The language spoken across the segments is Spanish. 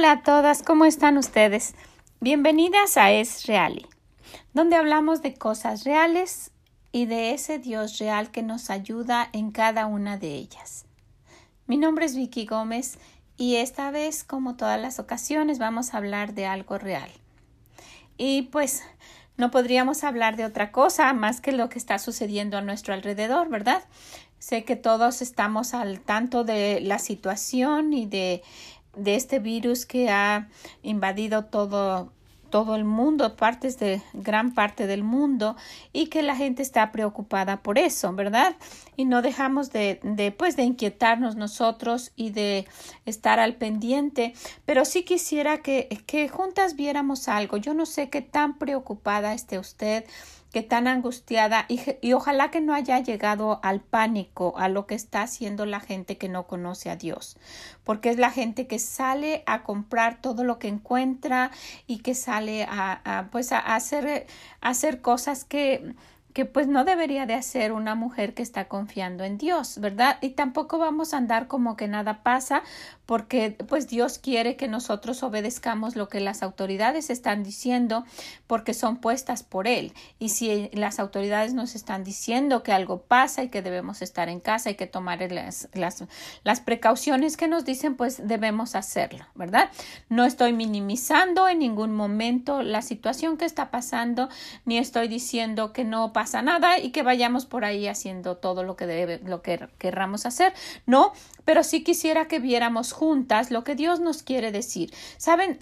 Hola a todas, ¿cómo están ustedes? Bienvenidas a Es Reali, donde hablamos de cosas reales y de ese Dios real que nos ayuda en cada una de ellas. Mi nombre es Vicky Gómez y esta vez, como todas las ocasiones, vamos a hablar de algo real. Y pues no podríamos hablar de otra cosa más que lo que está sucediendo a nuestro alrededor, ¿verdad? Sé que todos estamos al tanto de la situación y de, de este virus que ha invadido todo todo el mundo, partes de gran parte del mundo y que la gente está preocupada por eso, ¿verdad? Y no dejamos de, de, pues, de inquietarnos nosotros y de estar al pendiente, pero sí quisiera que, que juntas viéramos algo. Yo no sé qué tan preocupada esté usted que tan angustiada y, y, ojalá que no haya llegado al pánico a lo que está haciendo la gente que no conoce a Dios, porque es la gente que sale a comprar todo lo que encuentra y que sale a, a pues a hacer, hacer cosas que que pues no debería de hacer una mujer que está confiando en Dios, ¿verdad? Y tampoco vamos a andar como que nada pasa porque pues Dios quiere que nosotros obedezcamos lo que las autoridades están diciendo porque son puestas por Él. Y si las autoridades nos están diciendo que algo pasa y que debemos estar en casa y que tomar las, las, precauciones que nos dicen, pues debemos hacerlo, ¿verdad? No estoy minimizando en ningún momento la situación que está pasando, ni estoy diciendo que no pasa nada y que vayamos por ahí haciendo todo lo que debe, lo que querramos hacer. No, pero sí quisiera que viéramos juntas lo que Dios nos quiere decir. Saben,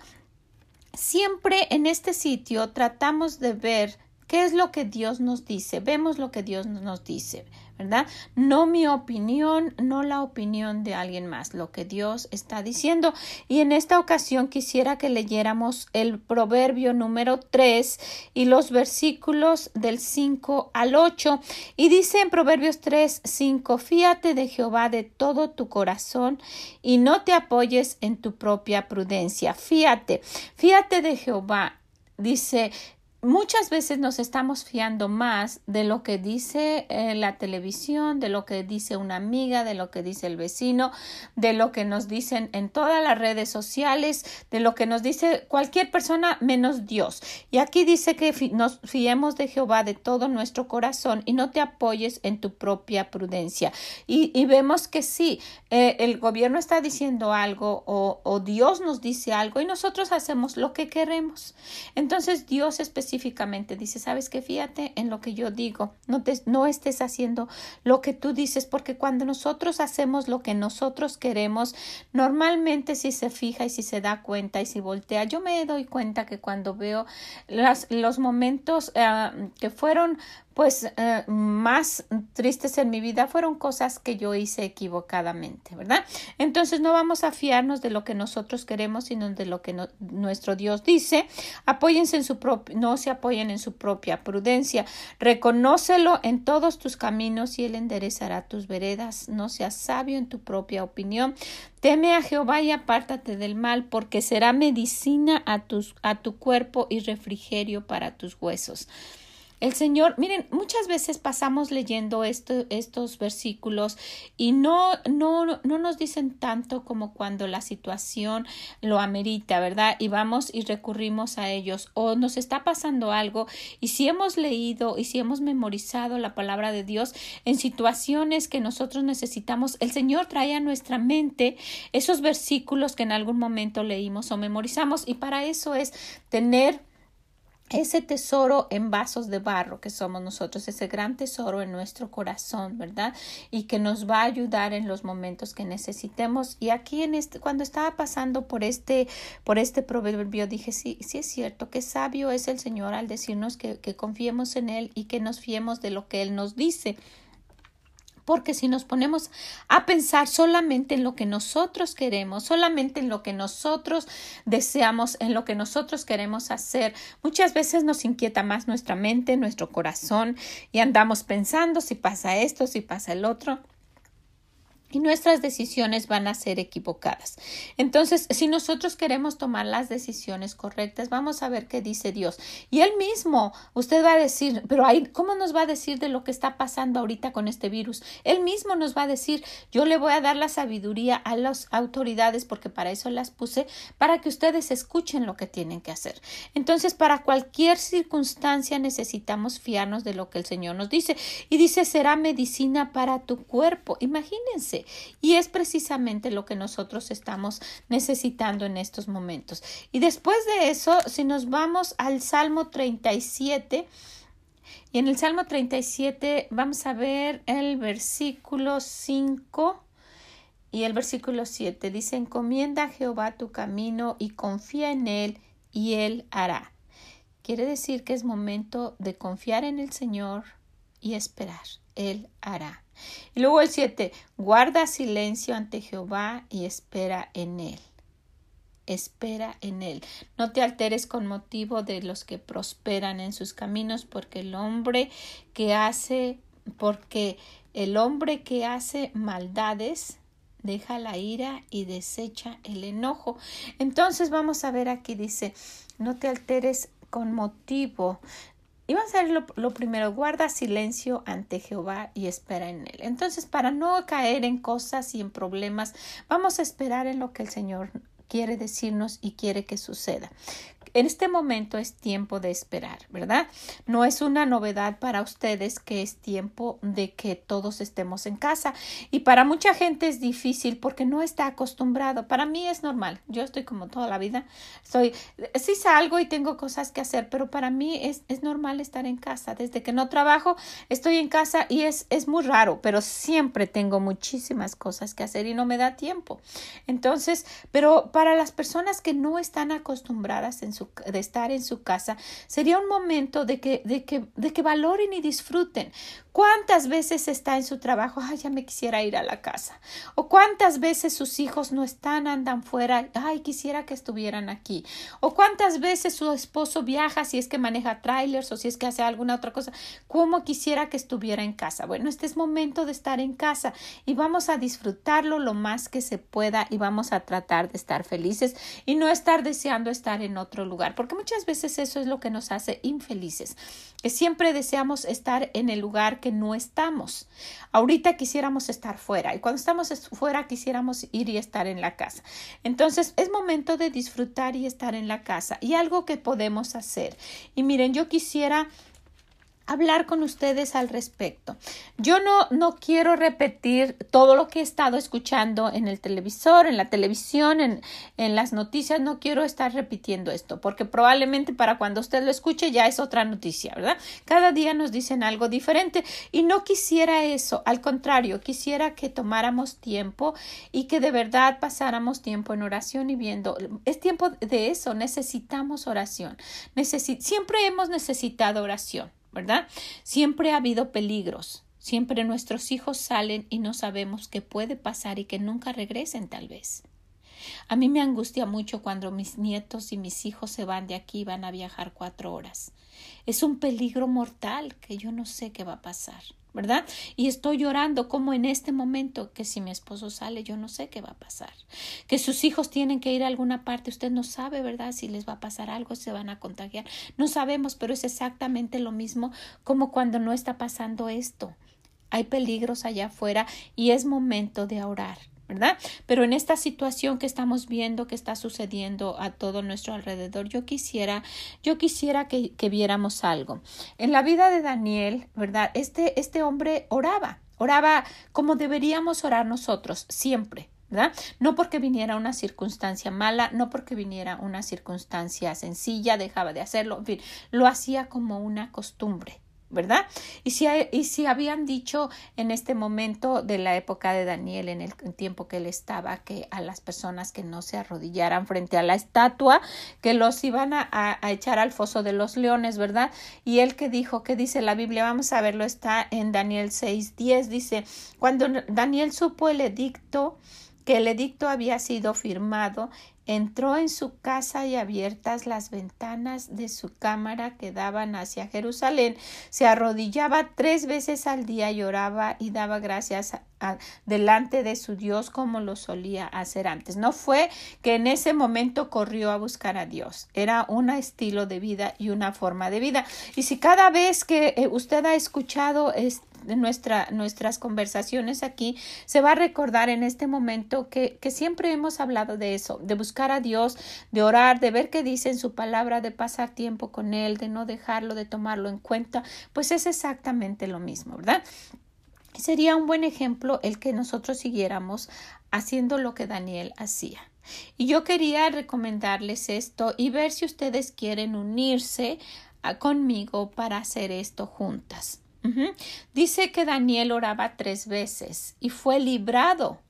siempre en este sitio tratamos de ver qué es lo que Dios nos dice, vemos lo que Dios nos dice. ¿verdad? No mi opinión, no la opinión de alguien más, lo que Dios está diciendo. Y en esta ocasión quisiera que leyéramos el proverbio número 3 y los versículos del 5 al 8. Y dice en Proverbios 3, 5, fíate de Jehová de todo tu corazón y no te apoyes en tu propia prudencia. Fíate, fíate de Jehová. Dice, muchas veces nos estamos fiando más de lo que dice eh, la televisión, de lo que dice una amiga, de lo que dice el vecino, de lo que nos dicen en todas las redes sociales, de lo que nos dice cualquier persona menos Dios. Y aquí dice que nos fiemos de Jehová de todo nuestro corazón y no te apoyes en tu propia prudencia. Y, y vemos que sí, eh, el gobierno está diciendo algo o, o Dios nos dice algo y nosotros hacemos lo que queremos. Entonces Dios especialmente específicamente dice, sabes que fíjate en lo que yo digo, no, te, no estés haciendo lo que tú dices, porque cuando nosotros hacemos lo que nosotros queremos, normalmente si se fija y si se da cuenta y si voltea, yo me doy cuenta que cuando veo las, los momentos uh, que fueron pues eh, más tristes en mi vida fueron cosas que yo hice equivocadamente, ¿verdad? Entonces no vamos a fiarnos de lo que nosotros queremos, sino de lo que nuestro Dios dice. Apóyense en su propio, no se apoyen en su propia prudencia. Reconócelo en todos tus caminos y él enderezará tus veredas. No seas sabio en tu propia opinión. Teme a Jehová y apártate del mal, porque será medicina a tu cuerpo y refrigerio para tus huesos. El Señor, miren, muchas veces pasamos leyendo estos versículos y no, no, no nos dicen tanto como cuando la situación lo amerita, ¿verdad? Y vamos y recurrimos a ellos o nos está pasando algo y si hemos leído y si hemos memorizado la palabra de Dios en situaciones que nosotros necesitamos, el Señor trae a nuestra mente esos versículos que en algún momento leímos o memorizamos y para eso es tener ese tesoro en vasos de barro que somos nosotros, ese gran tesoro en nuestro corazón, ¿verdad? Y que nos va a ayudar en los momentos que necesitemos. Y aquí en este, cuando estaba pasando por este, por este proverbio, dije, sí, sí es cierto, que sabio es el Señor al decirnos que, que confiemos en Él y que nos fiemos de lo que Él nos dice porque si nos ponemos a pensar solamente en lo que nosotros queremos, solamente en lo que nosotros deseamos, en lo que nosotros queremos hacer, muchas veces nos inquieta más nuestra mente, nuestro corazón y andamos pensando si pasa esto, si pasa el otro. Y nuestras decisiones van a ser equivocadas. Entonces, si nosotros queremos tomar las decisiones correctas, vamos a ver qué dice Dios. Y Él mismo, usted va a decir, pero ahí, ¿cómo nos va a decir de lo que está pasando ahorita con este virus? Él mismo nos va a decir, yo le voy a dar la sabiduría a las autoridades, porque para eso las puse, para que ustedes escuchen lo que tienen que hacer. Entonces, para cualquier circunstancia necesitamos fiarnos de lo que el Señor nos dice. Y dice, será medicina para tu cuerpo. Imagínense y es precisamente lo que nosotros estamos necesitando en estos momentos. Y después de eso, si nos vamos al Salmo 37, y en el Salmo 37 vamos a ver el versículo 5 y el versículo 7. Dice, encomienda a Jehová tu camino y confía en él y él hará. Quiere decir que es momento de confiar en el Señor y esperar. Él hará. Y luego el 7, guarda silencio ante Jehová y espera en él. Espera en él. No te alteres con motivo de los que prosperan en sus caminos, porque el hombre que hace, porque el hombre que hace maldades deja la ira y desecha el enojo. Entonces vamos a ver aquí dice, no te alteres con motivo y vamos a ver lo, primero, guarda silencio ante Jehová y espera en él. Entonces, para no caer en cosas y en problemas, vamos a esperar en lo que el Señor quiere decirnos y quiere que suceda en este momento es tiempo de esperar, ¿verdad? No es una novedad para ustedes que es tiempo de que todos estemos en casa y para mucha gente es difícil porque no está acostumbrado. Para mí es normal. Yo estoy como toda la vida. Estoy, sí salgo y tengo cosas que hacer, pero para mí es, es normal estar en casa. Desde que no trabajo, estoy en casa y es, es muy raro, pero siempre tengo muchísimas cosas que hacer y no me da tiempo. Entonces, pero para las personas que no están acostumbradas en de estar en su casa, sería un momento de que, de que, de que valoren y disfruten. ¿Cuántas veces está en su trabajo? Ay, ya me quisiera ir a la casa. O cuántas veces sus hijos no están, andan fuera. Ay, quisiera que estuvieran aquí. O cuántas veces su esposo viaja si es que maneja trailers o si es que hace alguna otra cosa. ¿Cómo quisiera que estuviera en casa? Bueno, este es momento de estar en casa y vamos a disfrutarlo lo más que se pueda y vamos a tratar de estar felices y no estar deseando estar en otro lugar, porque muchas veces eso es lo que nos hace infelices, que siempre deseamos estar en el lugar que no estamos. Ahorita quisiéramos estar fuera y cuando estamos fuera quisiéramos ir y estar en la casa. Entonces es momento de disfrutar y estar en la casa y algo que podemos hacer. Y miren, yo quisiera hablar con ustedes al respecto. Yo no, no quiero repetir todo lo que he estado escuchando en el televisor, en la televisión, en, en las noticias. No quiero estar repitiendo esto, porque probablemente para cuando usted lo escuche ya es otra noticia, ¿verdad? Cada día nos dicen algo diferente y no quisiera eso. Al contrario, quisiera que tomáramos tiempo y que de verdad pasáramos tiempo en oración y viendo. Es tiempo de eso. Necesitamos oración. siempre hemos necesitado oración. ¿Verdad? Siempre ha habido peligros. Siempre nuestros hijos salen y no sabemos qué puede pasar y que nunca regresen tal vez. A mí me angustia mucho cuando mis nietos y mis hijos se van de aquí y van a viajar cuatro horas. Es un peligro mortal que yo no sé qué va a pasar. ¿Verdad? Y estoy llorando como en este momento que si mi esposo sale yo no sé qué va a pasar. Que sus hijos tienen que ir a alguna parte, usted no sabe, ¿verdad? Si les va a pasar algo, se van a contagiar. No sabemos, pero es exactamente lo mismo como cuando no está pasando esto. Hay peligros allá afuera y es momento de orar. ¿Verdad? Pero en esta situación que estamos viendo que está sucediendo a todo nuestro alrededor, yo quisiera, yo quisiera que, que viéramos algo. En la vida de Daniel, ¿verdad? Este, este hombre oraba, oraba como deberíamos orar nosotros, siempre, ¿verdad? No porque viniera una circunstancia mala, no porque viniera una circunstancia sencilla, dejaba de hacerlo, en fin, lo hacía como una costumbre, ¿verdad? Y si, y si habían dicho en este momento de la época de Daniel, en el tiempo que él estaba, que a las personas que no se arrodillaran frente a la estatua, que los iban a, a, echar al foso de los leones, ¿verdad? Y él que dijo, que dice la Biblia, vamos a verlo, está en Daniel 6, 10, dice, cuando Daniel supo el edicto, que el edicto había sido firmado, entró en su casa y abiertas las ventanas de su cámara que daban hacia Jerusalén, se arrodillaba tres veces al día y oraba y daba gracias delante de su Dios como lo solía hacer antes. No fue que en ese momento corrió a buscar a Dios, era un estilo de vida y una forma de vida. Y si cada vez que eh, usted ha escuchado este nuestra, nuestras conversaciones aquí, se va a recordar en este momento que, que siempre hemos hablado de eso, de buscar a Dios, de orar, de ver qué dice en su palabra, de pasar tiempo con Él, de no dejarlo, de tomarlo en cuenta, pues es exactamente lo mismo, ¿verdad? Sería un buen ejemplo el que nosotros siguiéramos haciendo lo que Daniel hacía. Y yo quería recomendarles esto y ver si ustedes quieren unirse conmigo para hacer esto juntas. Dice que Daniel oraba tres veces y fue librado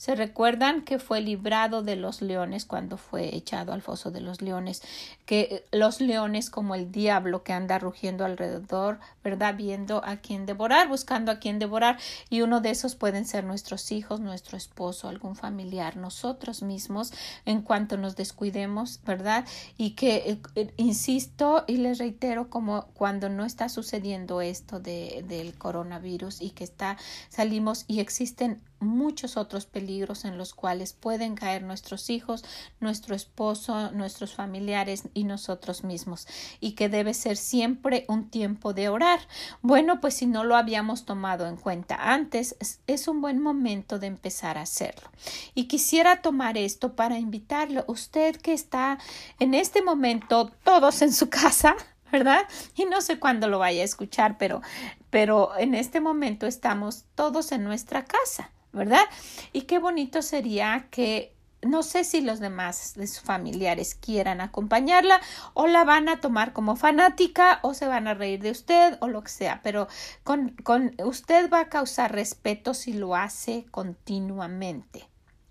se recuerdan que fue librado de los leones cuando fue echado al foso de los leones, que los leones como el diablo que anda rugiendo alrededor, ¿verdad? Viendo a quién devorar, buscando a quién devorar, y uno de esos pueden ser nuestros hijos, nuestro esposo, algún familiar, nosotros mismos, en cuanto nos descuidemos, ¿verdad? Y que, eh, eh, insisto y les reitero, como cuando no está sucediendo esto de, del coronavirus y que está, salimos y existen muchos otros peligros en los cuales pueden caer nuestros hijos, nuestro esposo, nuestros familiares y nosotros mismos, y que debe ser siempre un tiempo de orar. Bueno, pues si no lo habíamos tomado en cuenta antes, es un buen momento de empezar a hacerlo. Y quisiera tomar esto para invitarle, usted que está en este momento todos en su casa, ¿verdad? Y no sé cuándo lo vaya a escuchar, pero, pero en este momento estamos todos en nuestra casa. ¿Verdad? Y qué bonito sería que no sé si los demás de sus familiares quieran acompañarla o la van a tomar como fanática o se van a reír de usted o lo que sea, pero con, con usted va a causar respeto si lo hace continuamente.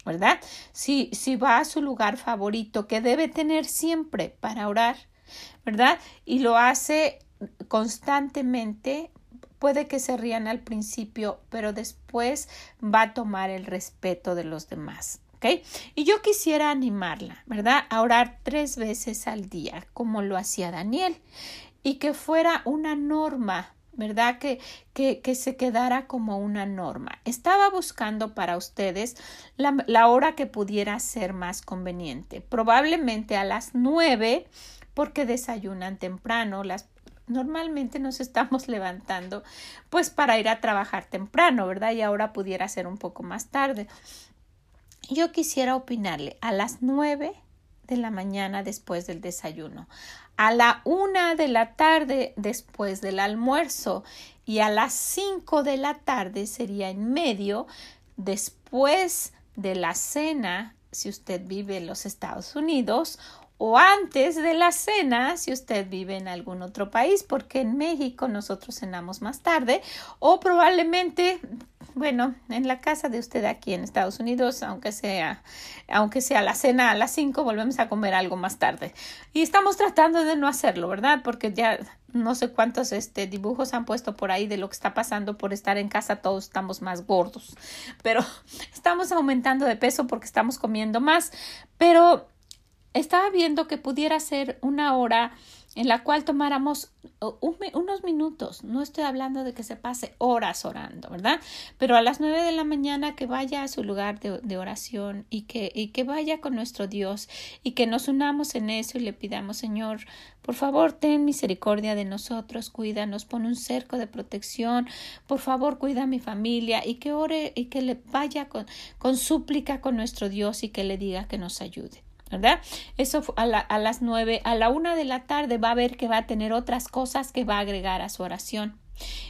¿Verdad? Si, si va a su lugar favorito que debe tener siempre para orar, ¿verdad? Y lo hace constantemente, Puede que se rían al principio, pero después va a tomar el respeto de los demás. ¿ok? Y yo quisiera animarla, ¿verdad? A orar tres veces al día, como lo hacía Daniel, y que fuera una norma ¿verdad? Que, que, que, se quedara como una norma. Estaba buscando para ustedes la, la, hora que pudiera ser más conveniente. Probablemente a las nueve, porque desayunan temprano. Las, normalmente nos estamos levantando pues para ir a trabajar temprano, ¿verdad? Y ahora pudiera ser un poco más tarde. Yo quisiera opinarle a las nueve de la mañana después del desayuno, a la una de la tarde después del almuerzo y a las cinco de la tarde sería en medio después de la cena si usted vive en los Estados Unidos o antes de la cena si usted vive en algún otro país, porque en México nosotros cenamos más tarde, o probablemente, bueno, en la casa de usted aquí en Estados Unidos, aunque sea, aunque sea la cena a las 5, volvemos a comer algo más tarde. Y estamos tratando de no hacerlo, ¿verdad? Porque ya no sé cuántos este, dibujos han puesto por ahí de lo que está pasando por estar en casa, todos estamos más gordos, pero estamos aumentando de peso porque estamos comiendo más, pero estaba viendo que pudiera ser una hora en la cual tomáramos unos minutos. No estoy hablando de que se pase horas orando, ¿verdad? Pero a las nueve de la mañana que vaya a su lugar de, oración y que, y que vaya con nuestro Dios y que nos unamos en eso y le pidamos, Señor, por favor, ten misericordia de nosotros, cuídanos, pon un cerco de protección, por favor, cuida a mi familia y que ore y que le vaya con, con súplica con nuestro Dios y que le diga que nos ayude. ¿Verdad? Eso a, a las nueve, a la una de la tarde va a ver que va a tener otras cosas que va a agregar a su oración.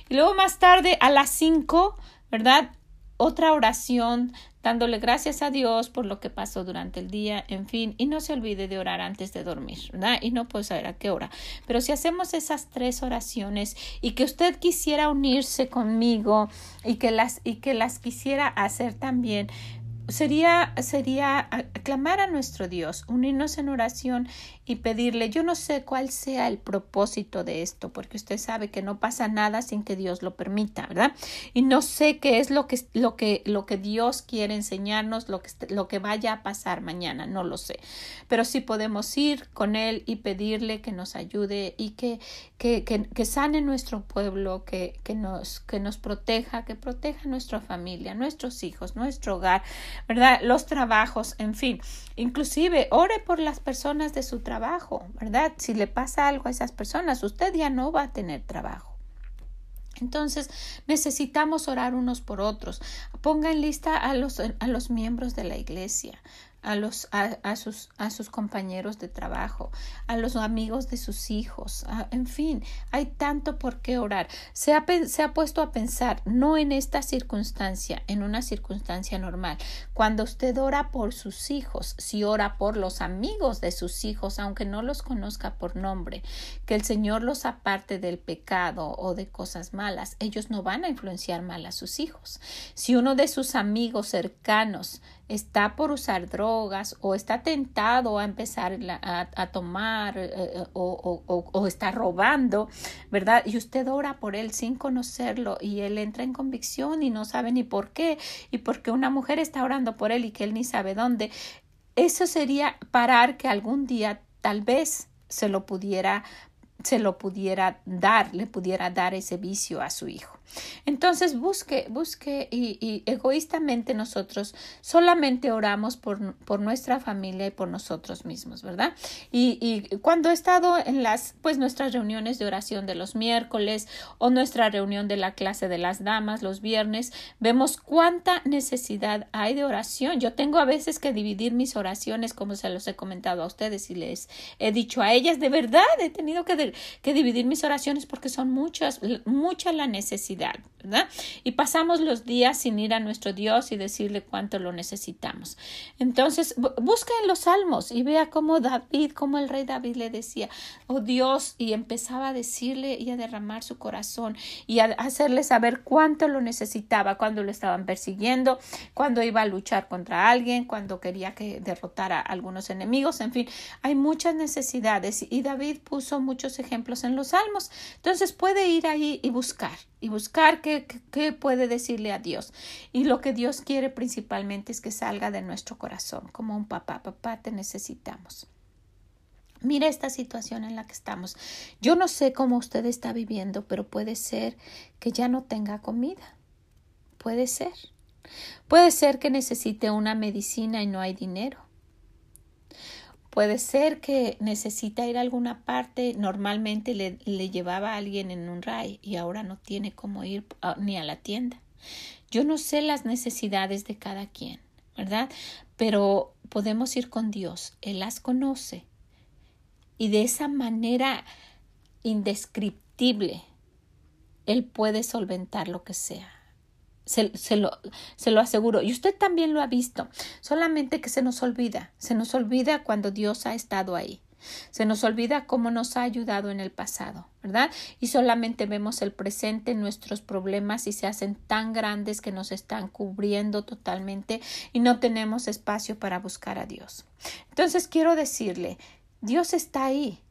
Y luego más tarde, a las cinco, ¿verdad? Otra oración dándole gracias a Dios por lo que pasó durante el día, en fin, y no se olvide de orar antes de dormir, ¿verdad? Y no puedo saber a qué hora, pero si hacemos esas tres oraciones y que usted quisiera unirse conmigo y que las y que las quisiera hacer también, sería, sería aclamar a nuestro Dios, unirnos en oración y pedirle, yo no sé cuál sea el propósito de esto, porque usted sabe que no pasa nada sin que Dios lo permita, ¿verdad? Y no sé qué es lo que, lo que, lo que Dios quiere enseñarnos, lo que, lo que vaya a pasar mañana, no lo sé. Pero sí podemos ir con Él y pedirle que nos ayude y que, que, que, sane nuestro pueblo, que, que, nos, que nos proteja, que proteja a nuestra familia, nuestros hijos, nuestro hogar, ¿verdad? Los trabajos, en fin. Inclusive, ore por las personas de su trabajo, ¿verdad? Si le pasa algo a esas personas, usted ya no va a tener trabajo. Entonces necesitamos orar unos por otros. Ponga en lista a los, a los miembros de la iglesia a, los, a, sus, a sus compañeros de trabajo, a los amigos de sus hijos, en fin, hay tanto por qué orar. Se ha, se ha puesto a pensar, no en esta circunstancia, en una circunstancia normal. Cuando usted ora por sus hijos, si ora por los amigos de sus hijos, aunque no los conozca por nombre, que el Señor los aparte del pecado o de cosas malas, ellos no van a influenciar mal a sus hijos. Si uno de sus amigos cercanos está por usar drogas o está tentado a empezar a, tomar eh, eh, o, o, está robando, ¿verdad? Y usted ora por él sin conocerlo y él entra en convicción y no sabe ni por qué y porque una mujer está orando por él y que él ni sabe dónde. Eso sería parar que algún día tal vez se lo pudiera se lo pudiera dar, le pudiera dar ese vicio a su hijo. Entonces busque, busque y, egoístamente nosotros solamente oramos por, por, nuestra familia y por nosotros mismos, ¿verdad? Y, y, cuando he estado en las, pues nuestras reuniones de oración de los miércoles o nuestra reunión de la clase de las damas los viernes, vemos cuánta necesidad hay de oración. Yo tengo a veces que dividir mis oraciones, como se los he comentado a ustedes y les he dicho a ellas, de verdad he tenido que, que dividir mis oraciones porque son muchas, mucha la necesidad ¿verdad? Y pasamos los días sin ir a nuestro Dios y decirle cuánto lo necesitamos. Entonces, busca en los salmos y vea cómo David, cómo el rey David le decía, oh Dios, y empezaba a decirle y a derramar su corazón y a hacerle saber cuánto lo necesitaba cuando lo estaban persiguiendo, cuando iba a luchar contra alguien, cuando quería que derrotara a algunos enemigos, en fin, hay muchas necesidades y David puso muchos ejemplos en los salmos. Entonces puede ir ahí y buscar y buscar qué, qué, puede decirle a Dios. Y lo que Dios quiere principalmente es que salga de nuestro corazón, como un papá, papá, te necesitamos. Mira esta situación en la que estamos. Yo no sé cómo usted está viviendo, pero puede ser que ya no tenga comida. Puede ser. Puede ser que necesite una medicina y no hay dinero. Puede ser que necesita ir a alguna parte, normalmente le, le llevaba a alguien en un RAI y ahora no tiene cómo ir ni a la tienda. Yo no sé las necesidades de cada quien, ¿verdad? Pero podemos ir con Dios, Él las conoce y de esa manera indescriptible Él puede solventar lo que sea. Se, lo, se lo aseguro. Y usted también lo ha visto. Solamente que se nos olvida. Se nos olvida cuando Dios ha estado ahí. Se nos olvida cómo nos ha ayudado en el pasado, ¿verdad? Y solamente vemos el presente, nuestros problemas y se hacen tan grandes que nos están cubriendo totalmente y no tenemos espacio para buscar a Dios. Entonces quiero decirle, Dios está ahí,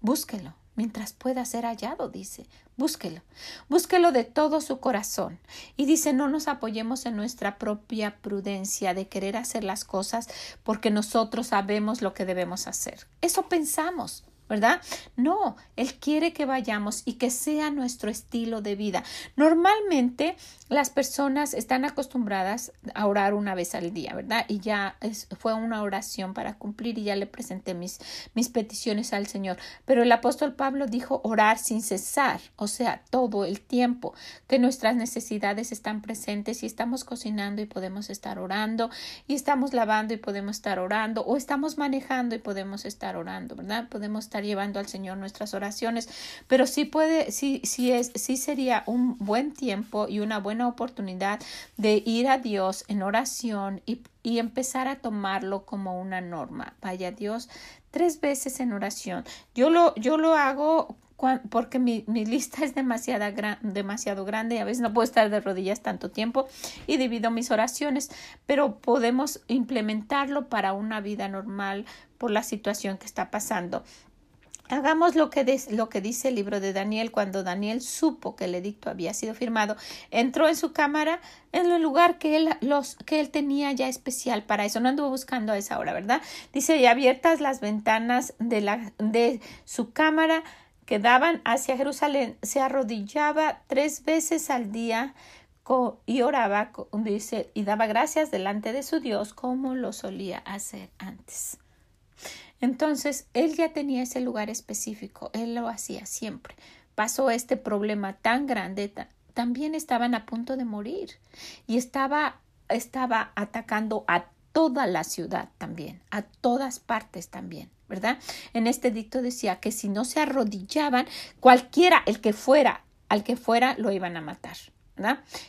búsquelo mientras pueda ser hallado, dice. Búsquelo, búsquelo de todo su corazón. Y dice, no nos apoyemos en nuestra propia prudencia de querer hacer las cosas porque nosotros sabemos lo que debemos hacer. Eso pensamos. ¿Verdad? No, Él quiere que vayamos y que sea nuestro estilo de vida. Normalmente las personas están acostumbradas a orar una vez al día, ¿verdad? Y ya fue una oración para cumplir y ya le presenté mis, mis peticiones al Señor. Pero el apóstol Pablo dijo orar sin cesar, o sea, todo el tiempo, que nuestras necesidades están presentes y estamos cocinando y podemos estar orando, y estamos lavando y podemos estar orando, o estamos manejando y podemos estar orando, ¿verdad? Podemos estar llevando al Señor nuestras oraciones, pero sí puede, sí, sí es, sí sería un buen tiempo y una buena oportunidad de ir a Dios en oración y, y empezar a tomarlo como una norma. Vaya Dios tres veces en oración. Yo lo, yo lo hago porque mi, mi lista es demasiado, gran, demasiado grande y a veces no puedo estar de rodillas tanto tiempo y divido mis oraciones, pero podemos implementarlo para una vida normal por la situación que está pasando. Hagamos lo que, lo que dice el libro de Daniel cuando Daniel supo que el edicto había sido firmado, entró en su cámara en el lugar que él, los, que él tenía ya especial para eso, no anduvo buscando a esa hora, ¿verdad? Dice, y abiertas las ventanas de, la, de su cámara que daban hacia Jerusalén, se arrodillaba tres veces al día y oraba, dice, y daba gracias delante de su Dios como lo solía hacer antes. Entonces, él ya tenía ese lugar específico, él lo hacía siempre. Pasó este problema tan grande, también estaban a punto de morir y estaba, estaba atacando a toda la ciudad también, a todas partes también, ¿verdad? En este dicto decía que si no se arrodillaban, cualquiera, el que fuera, al que fuera, lo iban a matar.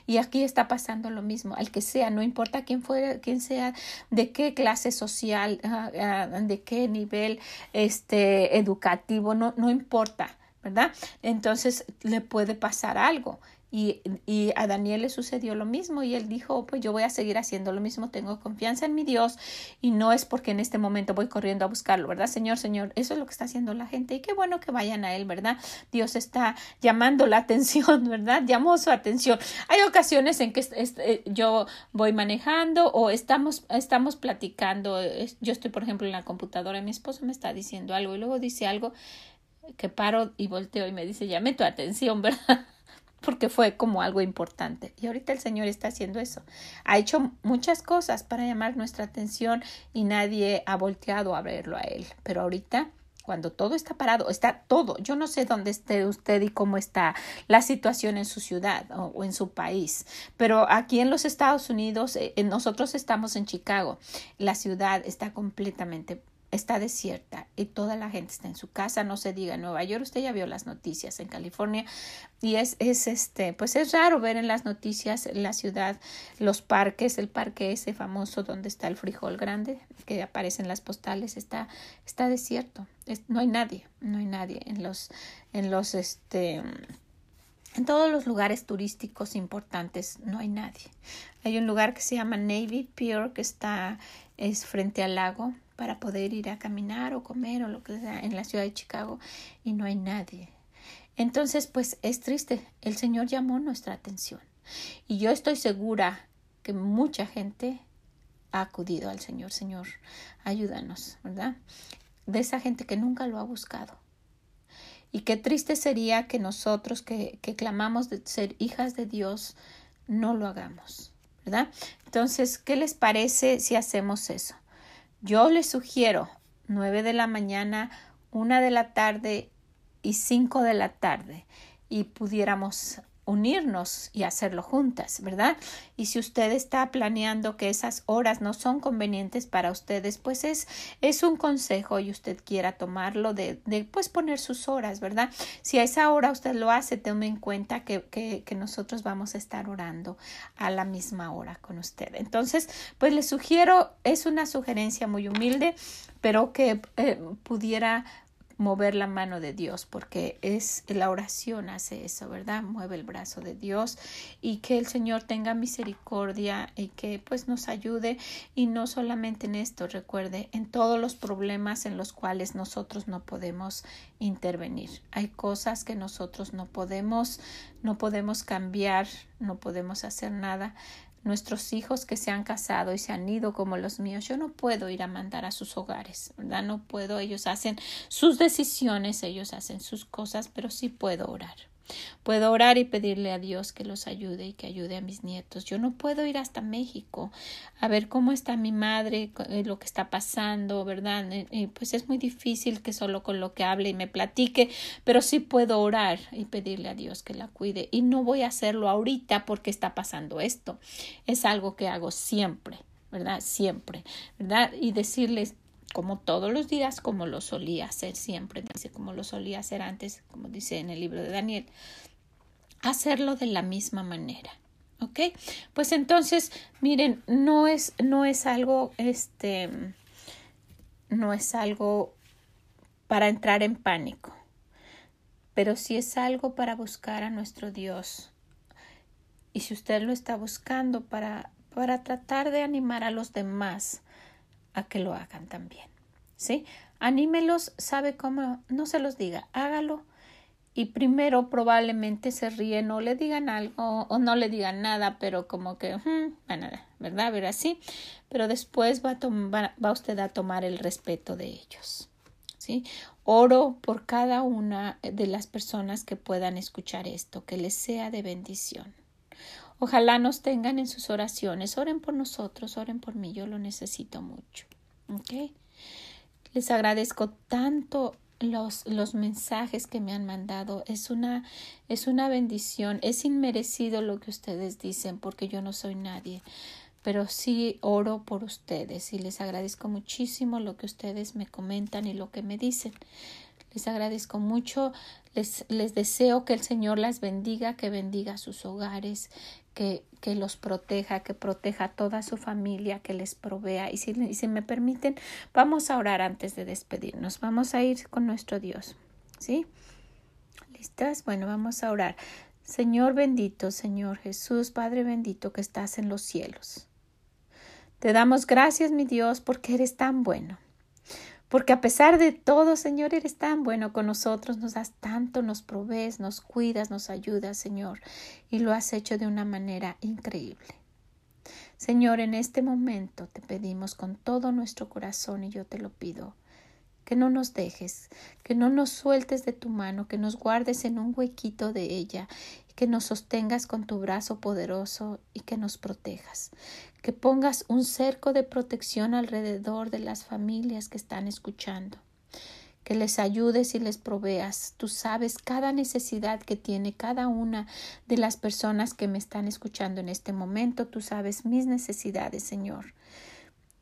Y aquí está pasando lo mismo, al que sea, no importa quién fuera, quién sea, de qué clase social, ah, ah, de qué nivel este educativo, no, no importa, ¿verdad? Entonces le puede pasar algo. Y, y, a Daniel le sucedió lo mismo y él dijo, pues yo voy a seguir haciendo lo mismo, tengo confianza en mi Dios y no es porque en este momento voy corriendo a buscarlo, ¿verdad? Señor, Señor, eso es lo que está haciendo la gente y qué bueno que vayan a él, ¿verdad? Dios está llamando la atención, ¿verdad? Llamó su atención. Hay ocasiones en que eh, yo voy manejando o estamos, estamos platicando, yo estoy, por ejemplo, en la computadora, mi esposo me está diciendo algo y luego dice algo que paro y volteo y me dice, llame tu atención, ¿verdad? Porque fue como algo importante. Y ahorita el Señor está haciendo eso. Ha hecho muchas cosas para llamar nuestra atención y nadie ha volteado a verlo a Él. Pero ahorita, cuando todo está parado, está todo. Yo no sé dónde esté usted y cómo está la situación en su ciudad o, en su país. Pero aquí en los Estados Unidos, eh, nosotros estamos en Chicago. La ciudad está completamente está desierta y toda la gente está en su casa, no se diga en Nueva York, usted ya vio las noticias en California y es, es este, pues es raro ver en las noticias la ciudad, los parques, el parque ese famoso donde está el frijol grande que aparece en las postales, está, está desierto, no hay nadie, no hay nadie en los, en los, este, en todos los lugares turísticos importantes no hay nadie. Hay un lugar que se llama Navy Pier que está es frente al lago para poder ir a caminar o comer o lo que sea en la ciudad de Chicago y no hay nadie. Entonces, pues es triste. El Señor llamó nuestra atención. Y yo estoy segura que mucha gente ha acudido al Señor. Señor, ayúdanos, ¿verdad? De esa gente que nunca lo ha buscado. Y qué triste sería que nosotros que, que clamamos de ser hijas de Dios no lo hagamos, ¿verdad? Entonces, ¿qué les parece si hacemos eso? Yo les sugiero nueve de la mañana, una de la tarde y cinco de la tarde y pudiéramos unirnos y hacerlo juntas, ¿verdad? Y si usted está planeando que esas horas no son convenientes para ustedes, pues es, es un consejo y usted quiera tomarlo de, de pues poner sus horas, ¿verdad? Si a esa hora usted lo hace, tome en cuenta que, que, nosotros vamos a estar orando a la misma hora con usted. Entonces, pues le sugiero, es una sugerencia muy humilde, pero que eh, pudiera mover la mano de Dios, porque es la oración hace eso, ¿verdad? Mueve el brazo de Dios y que el Señor tenga misericordia y que pues nos ayude y no solamente en esto, recuerde, en todos los problemas en los cuales nosotros no podemos intervenir. Hay cosas que nosotros no podemos, no podemos cambiar, no podemos hacer nada nuestros hijos que se han casado y se han ido como los míos, yo no puedo ir a mandar a sus hogares, ¿verdad? No puedo, ellos hacen sus decisiones, ellos hacen sus cosas, pero sí puedo orar. Puedo orar y pedirle a Dios que los ayude y que ayude a mis nietos. Yo no puedo ir hasta México a ver cómo está mi madre, eh, lo que está pasando, ¿verdad? Eh, eh, pues es muy difícil que solo con lo que hable y me platique, pero sí puedo orar y pedirle a Dios que la cuide. Y no voy a hacerlo ahorita porque está pasando esto. Es algo que hago siempre. ¿verdad? Siempre, ¿verdad? Y decirles, como todos los días, como lo solía hacer siempre, dice, como lo solía hacer antes, como dice en el libro de Daniel, hacerlo de la misma manera. ¿Ok? Pues entonces, miren, no es, no es algo, este, no es algo para entrar en pánico pero si es algo para buscar a nuestro Dios y si usted lo está buscando para, para tratar de animar a los demás a que lo hagan también. ¿Sí? Anímelos, sabe cómo, no se los diga, hágalo y primero probablemente se ríen o le digan algo o no le digan nada, pero como que, hmm, ¿verdad? Ver así, pero después va, a va usted a tomar el respeto de ellos. ¿sí? Oro por cada una de las personas que puedan escuchar esto, que les sea de bendición. Ojalá nos tengan en sus oraciones. Oren por nosotros, oren por mí, yo lo necesito mucho. Les agradezco tanto los, los mensajes que me han mandado. Es una, es una bendición. Es inmerecido lo que ustedes dicen porque yo no soy nadie. Pero sí oro por ustedes y les agradezco muchísimo lo que ustedes me comentan y lo que me dicen. Les agradezco mucho, les, les deseo que el Señor las bendiga, que bendiga sus hogares, que, los proteja, que proteja a toda su familia, que les provea. Y si, y si me permiten, vamos a orar antes de despedirnos. Vamos a ir con nuestro Dios. ¿Sí? ¿Listas? Bueno, vamos a orar. Señor bendito, Señor Jesús, Padre bendito que estás en los cielos. Te damos gracias, mi Dios, porque eres tan bueno. Porque a pesar de todo, Señor, eres tan bueno con nosotros, nos das tanto, nos provees, nos cuidas, nos ayudas, Señor, y lo has hecho de una manera increíble. Señor, en este momento te pedimos con todo nuestro corazón y yo te lo pido, que no nos dejes, que no nos sueltes de tu mano, que nos guardes en un huequito de ella que nos sostengas con tu brazo poderoso y que nos protejas, que pongas un cerco de protección alrededor de las familias que están escuchando, que les ayudes y les proveas. Tú sabes cada necesidad que tiene cada una de las personas que me están escuchando en este momento. Tú sabes mis necesidades, Señor.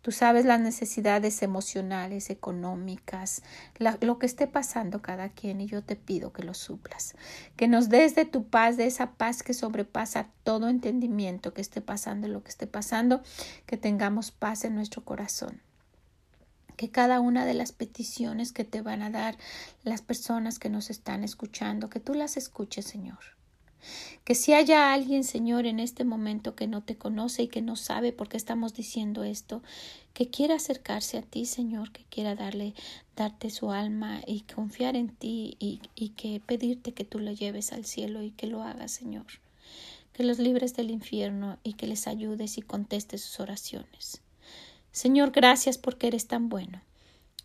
Tú sabes las necesidades emocionales, económicas, lo que esté pasando cada quien y yo te pido que lo suplas. Que nos des de tu paz, de esa paz que sobrepasa todo entendimiento que esté pasando, lo que esté pasando, que tengamos paz en nuestro corazón que cada una de las peticiones que te van a dar las personas que nos están escuchando, que tú las escuches, Señor. Que si haya alguien, Señor, en este momento que no te conoce y que no sabe por qué estamos diciendo esto, que quiera acercarse a ti, Señor, que quiera darle, darte su alma y confiar en ti y, que pedirte que tú lo lleves al cielo y que lo hagas, Señor. Que los libres del infierno y que les ayudes y contestes sus oraciones. Señor, gracias porque eres tan bueno.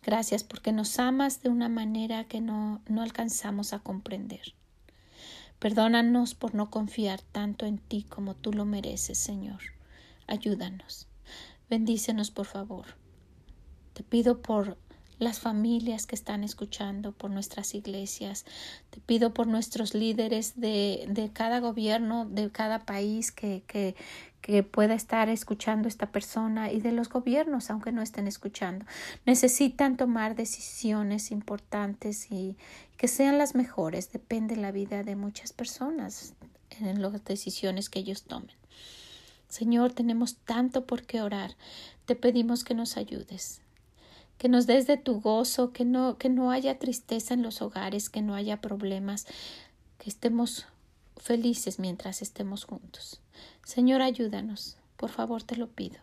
Gracias porque nos amas de una manera que no, no alcanzamos a comprender. Perdónanos por no confiar tanto en ti como tú lo mereces, Señor. Ayúdanos. Bendícenos, por favor. Te pido por las familias que están escuchando, por nuestras iglesias. Te pido por nuestros líderes de, de cada gobierno, de cada país que, que, que pueda estar escuchando esta persona y de los gobiernos, aunque no estén escuchando. Necesitan tomar decisiones importantes y que sean las mejores. Depende la vida de muchas personas en las decisiones que ellos tomen. Señor, tenemos tanto por qué orar. Te pedimos que nos ayudes, que nos des de tu gozo, que no, que no haya tristeza en los hogares, que no haya problemas, que estemos felices mientras estemos juntos. Señor, ayúdanos, por favor te lo pido.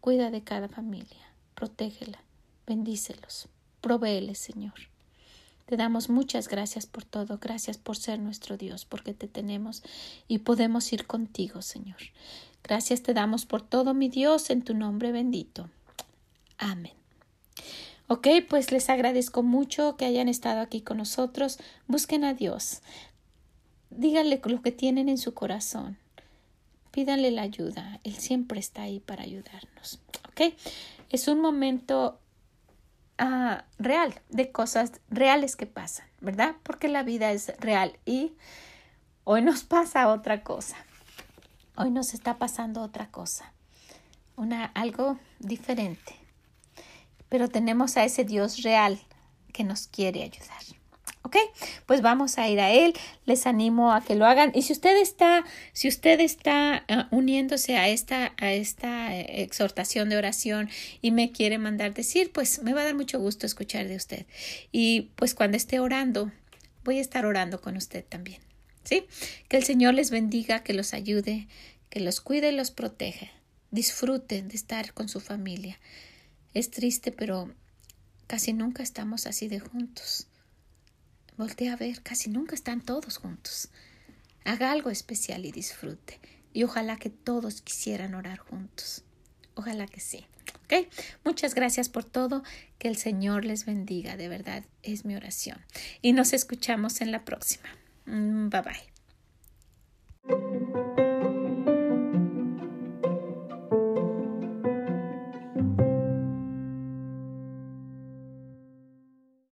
Cuida de cada familia, protégela, bendícelos, provéeles, Señor. Te damos muchas gracias por todo, gracias por ser nuestro Dios, porque te tenemos y podemos ir contigo, Señor. Gracias te damos por todo, mi Dios, en tu nombre bendito. Amén. Ok, pues les agradezco mucho que hayan estado aquí con nosotros. Busquen a Dios. Díganle lo que tienen en su corazón. Pídanle la ayuda. Él siempre está ahí para ayudarnos. ¿Ok? Es un momento ah, real de cosas reales que pasan, ¿verdad? Porque la vida es real y hoy nos pasa otra cosa. Hoy nos está pasando otra cosa. Una, algo diferente. Pero tenemos a ese Dios real que nos quiere ayudar. ¿Ok? Pues vamos a ir a él. Les animo a que lo hagan. Y si usted está, si usted está ah, uniéndose a esta, a esta eh, exhortación de oración y me quiere mandar decir, pues me va a dar mucho gusto escuchar de usted. Y pues cuando esté orando, voy a estar orando con usted también. ¿Sí? Que el Señor les bendiga, que los ayude, que los cuide y los proteja. Disfruten de estar con su familia. Es triste, pero casi nunca estamos así de juntos. Voltea a ver, casi nunca están todos juntos. Haga algo especial y disfrute. Y ojalá que todos quisieran orar juntos. Ojalá que sí. Muchas gracias por todo. Que el Señor les bendiga. De verdad es mi oración. Y nos escuchamos en la próxima. Mm, bye bye.